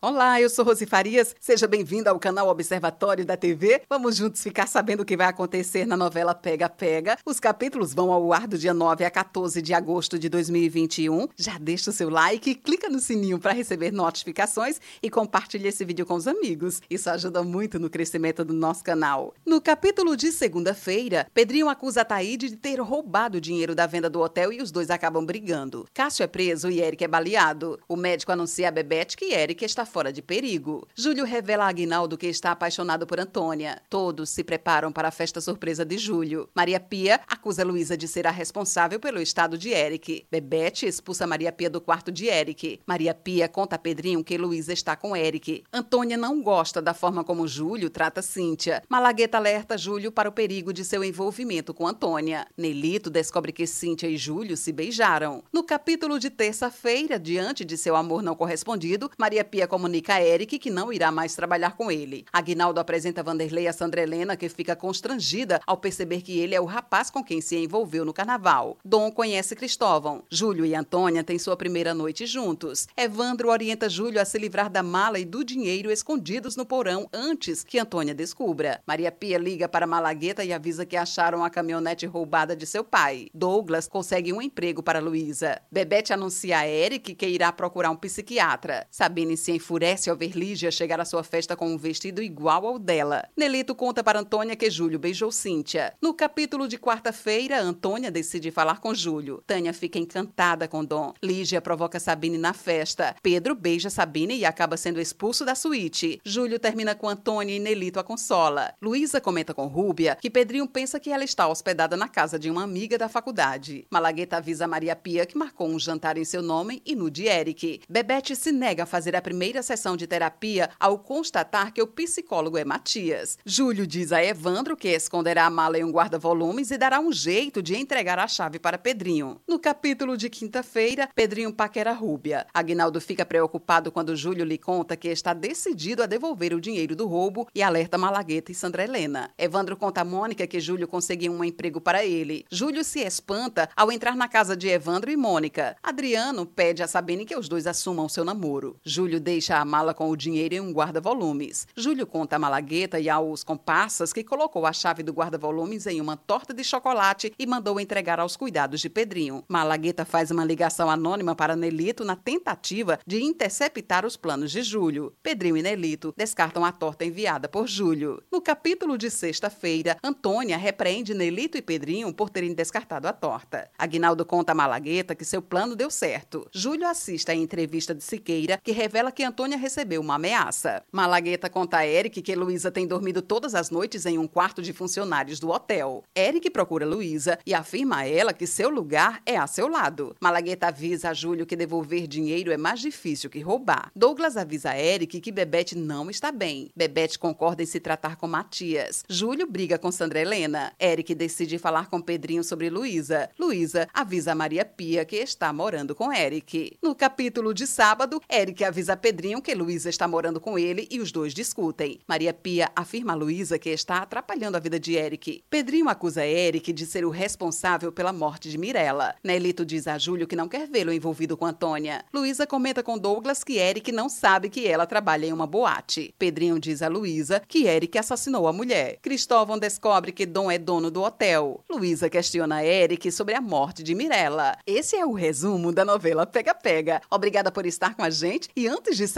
Olá, eu sou Rosi Farias. Seja bem-vinda ao canal Observatório da TV. Vamos juntos ficar sabendo o que vai acontecer na novela Pega Pega. Os capítulos vão ao ar do dia 9 a 14 de agosto de 2021. Já deixa o seu like, clica no sininho para receber notificações e compartilhe esse vídeo com os amigos. Isso ajuda muito no crescimento do nosso canal. No capítulo de segunda-feira, Pedrinho acusa Taíde de ter roubado o dinheiro da venda do hotel e os dois acabam brigando. Cássio é preso e Eric é baleado. O médico anuncia a Bebete que Eric está de perigo. Júlio revela a Aguinaldo que está apaixonado por Antônia. Todos se preparam para a festa surpresa de Júlio. Maria Pia acusa Luísa de ser a responsável pelo estado de Eric. Bebete expulsa Maria Pia do quarto de Eric. Maria Pia conta a Pedrinho que Luísa está com Eric. Antônia não gosta da forma como Júlio trata Cíntia. Malagueta alerta Júlio para o perigo de seu envolvimento com Antônia. Nelito descobre que Cíntia e Júlio se beijaram. No capítulo de terça-feira, diante de seu amor não correspondido, Maria Pia comunica a Eric que não irá mais trabalhar com ele. Aguinaldo apresenta Vanderlei a Sandra Helena, que fica constrangida ao perceber que ele é o rapaz com quem se envolveu no carnaval. Dom conhece Cristóvão. Júlio e Antônia têm sua primeira noite juntos. Evandro orienta Júlio a se livrar da mala e do dinheiro escondidos no porão antes que Antônia descubra. Maria Pia liga para Malagueta e avisa que acharam a caminhonete roubada de seu pai. Douglas consegue um emprego para Luísa. Bebete anuncia a Eric que irá procurar um psiquiatra. Sabine se enfurece ao ver Lígia chegar à sua festa com um vestido igual ao dela. Nelito conta para Antônia que Júlio beijou Cíntia. No capítulo de quarta-feira, Antônia decide falar com Júlio. Tânia fica encantada com Dom. Lígia provoca Sabine na festa. Pedro beija Sabine e acaba sendo expulso da suíte. Júlio termina com Antônia e Nelito a consola. Luísa comenta com Rúbia que Pedrinho pensa que ela está hospedada na casa de uma amiga da faculdade. Malagueta avisa Maria Pia que marcou um jantar em seu nome e no de Eric. Bebete se nega a fazer a primeira sessão de terapia ao constatar que o psicólogo é Matias. Júlio diz a Evandro que esconderá a mala em um guarda-volumes e dará um jeito de entregar a chave para Pedrinho. No capítulo de quinta-feira, Pedrinho paquera Rúbia. Agnaldo fica preocupado quando Júlio lhe conta que está decidido a devolver o dinheiro do roubo e alerta Malagueta e Sandra Helena. Evandro conta a Mônica que Júlio conseguiu um emprego para ele. Júlio se espanta ao entrar na casa de Evandro e Mônica. Adriano pede a Sabine que os dois assumam seu namoro. Júlio deixa a mala com o dinheiro em um guarda-volumes. Júlio conta a Malagueta e aos comparsas que colocou a chave do guarda-volumes em uma torta de chocolate e mandou entregar aos cuidados de Pedrinho. Malagueta faz uma ligação anônima para Nelito na tentativa de interceptar os planos de Júlio. Pedrinho e Nelito descartam a torta enviada por Júlio. No capítulo de sexta-feira, Antônia repreende Nelito e Pedrinho por terem descartado a torta. Aguinaldo conta a Malagueta que seu plano deu certo. Júlio assiste à entrevista de Siqueira, que revela que Antônia recebeu uma ameaça. Malagueta conta a Eric que Luísa tem dormido todas as noites em um quarto de funcionários do hotel. Eric procura Luísa e afirma a ela que seu lugar é a seu lado. Malagueta avisa a Júlio que devolver dinheiro é mais difícil que roubar. Douglas avisa a Eric que Bebete não está bem. Bebete concorda em se tratar com Matias. Júlio briga com Sandra Helena. Eric decide falar com Pedrinho sobre Luísa. Luísa avisa a Maria Pia que está morando com Eric. No capítulo de sábado, Eric avisa a Pedrinho que Luísa está morando com ele e os dois discutem. Maria Pia afirma a Luísa que está atrapalhando a vida de Eric. Pedrinho acusa Eric de ser o responsável pela morte de Mirella. Nelito diz a Júlio que não quer vê-lo envolvido com Antônia. Luísa comenta com Douglas que Eric não sabe que ela trabalha em uma boate. Pedrinho diz a Luísa que Eric assassinou a mulher. Cristóvão descobre que Dom é dono do hotel. Luísa questiona Eric sobre a morte de Mirella. Esse é o resumo da novela Pega Pega. Obrigada por estar com a gente e antes de sair,